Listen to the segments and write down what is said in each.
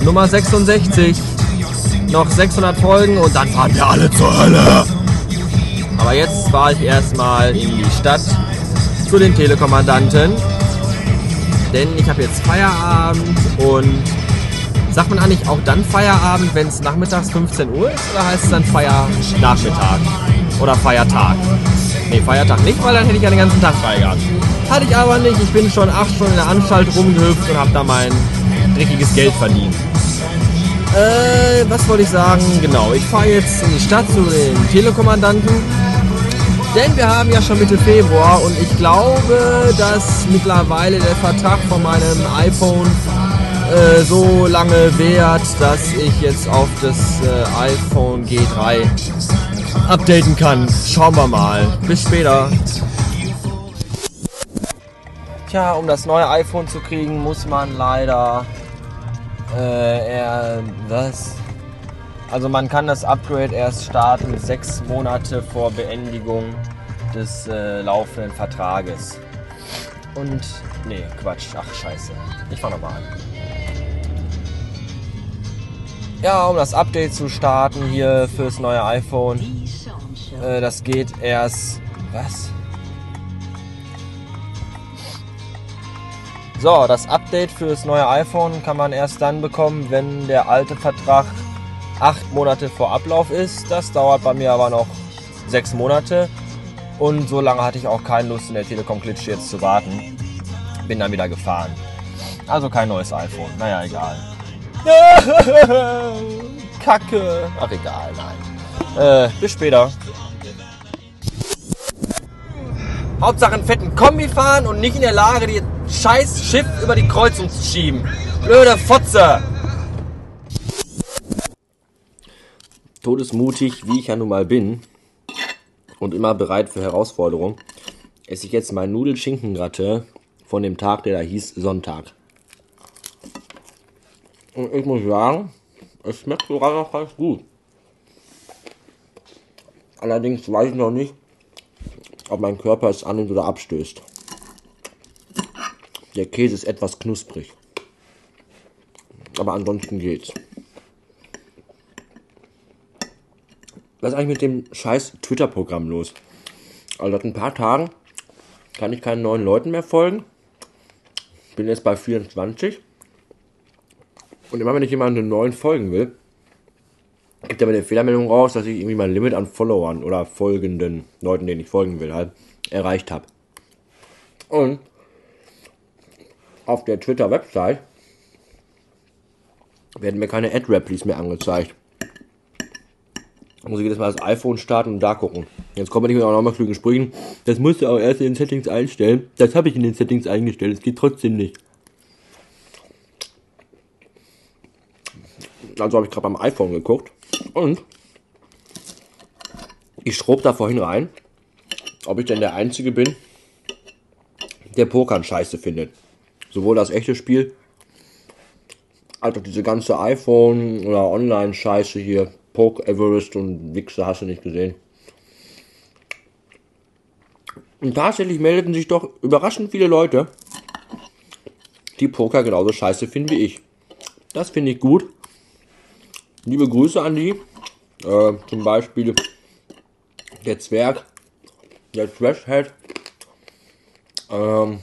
Nummer 66. Noch 600 Folgen und dann fahren wir alle zur Hölle. Aber jetzt fahre ich erstmal in die Stadt zu den Telekommandanten. Denn ich habe jetzt Feierabend und sagt man eigentlich auch dann Feierabend, wenn es nachmittags 15 Uhr ist oder heißt es dann Feiernachmittag oder Feiertag? Nee, Feiertag nicht, weil dann hätte ich ja den ganzen Tag frei. Hatte ich aber nicht. Ich bin schon acht Stunden in der Anstalt rumgehüpft und habe da mein dreckiges Geld verdient. Äh, was wollte ich sagen? Genau, ich fahre jetzt in die Stadt zu den Telekommandanten. Denn wir haben ja schon Mitte Februar und ich glaube, dass mittlerweile der Vertrag von meinem iPhone äh, so lange währt, dass ich jetzt auf das äh, iPhone G3 updaten kann. Schauen wir mal. Bis später. Tja, um das neue iPhone zu kriegen, muss man leider äh, er, was? Also man kann das Upgrade erst starten sechs Monate vor Beendigung des äh, laufenden Vertrages. Und nee, Quatsch, ach scheiße. Ich fahr nochmal an. Ja, um das Update zu starten hier fürs neue iPhone, äh, das geht erst. Was? So, das Update fürs neue iPhone kann man erst dann bekommen, wenn der alte Vertrag acht Monate vor Ablauf ist. Das dauert bei mir aber noch sechs Monate. Und so lange hatte ich auch keine Lust in der Telekom Klitsch jetzt zu warten. Bin dann wieder gefahren. Also kein neues iPhone. Naja, egal. Kacke. Ach egal, nein. Äh, bis später. Hauptsache einen fetten Kombi fahren und nicht in der Lage, die scheiß Schiff über die Kreuzung zu schieben. Blöde Fotze. Todesmutig, wie ich ja nun mal bin und immer bereit für Herausforderungen, esse ich jetzt mein Nudelschinkengratte von dem Tag, der da hieß Sonntag. Und ich muss sagen, es schmeckt sogar noch ganz gut. Allerdings weiß ich noch nicht, ob mein Körper es annimmt oder abstößt. Der Käse ist etwas knusprig. Aber ansonsten geht's. Was ist eigentlich mit dem scheiß Twitter-Programm los? Also seit ein paar Tagen kann ich keinen neuen Leuten mehr folgen. Bin jetzt bei 24. Und immer wenn ich jemanden neuen folgen will, gibt er mir eine Fehlermeldung raus, dass ich irgendwie mein Limit an Followern oder folgenden Leuten, denen ich folgen will, halt erreicht habe. Und auf der Twitter-Website werden mir keine Ad-Replies mehr angezeigt. muss ich jedes Mal das iPhone starten und da gucken. Jetzt kommen wir nicht mit nochmal klugen Sprüchen. Das musst du auch erst in den Settings einstellen. Das habe ich in den Settings eingestellt. Es geht trotzdem nicht. Also habe ich gerade beim iPhone geguckt. Und ich schrob da vorhin rein, ob ich denn der Einzige bin, der Pokern scheiße findet. Sowohl das echte Spiel, als auch diese ganze iPhone- oder Online-Scheiße hier. Poke Everest und Wichse hast du nicht gesehen. Und tatsächlich meldeten sich doch überraschend viele Leute, die Poker genauso scheiße finden wie ich. Das finde ich gut. Liebe Grüße an die. Äh, zum Beispiel der Zwerg, der Trashhead. Ähm,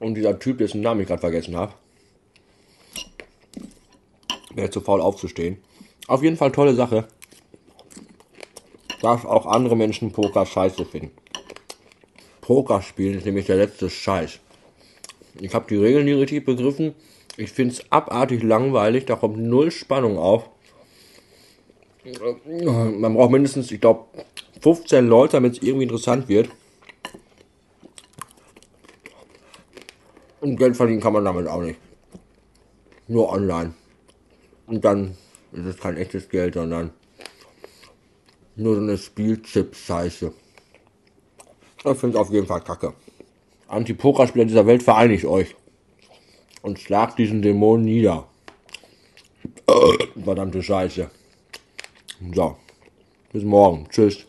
und dieser Typ, dessen Namen ich gerade vergessen habe. Wäre zu faul aufzustehen. Auf jeden Fall tolle Sache. Dass auch andere Menschen Poker scheiße finden. Poker spielen ist nämlich der letzte Scheiß. Ich habe die Regeln nie richtig begriffen. Ich finde es abartig langweilig. Da kommt null Spannung auf. Man braucht mindestens, ich glaube, 15 Leute, damit es irgendwie interessant wird. Und Geld verdienen kann man damit auch nicht. Nur online. Und dann ist es kein echtes Geld, sondern nur so eine Spielchip-Scheiße. Ich finde es auf jeden Fall kacke. Anti-Pokerspieler dieser Welt vereinigt euch und schlag diesen Dämon nieder. Verdammte Scheiße. So, bis morgen. Tschüss.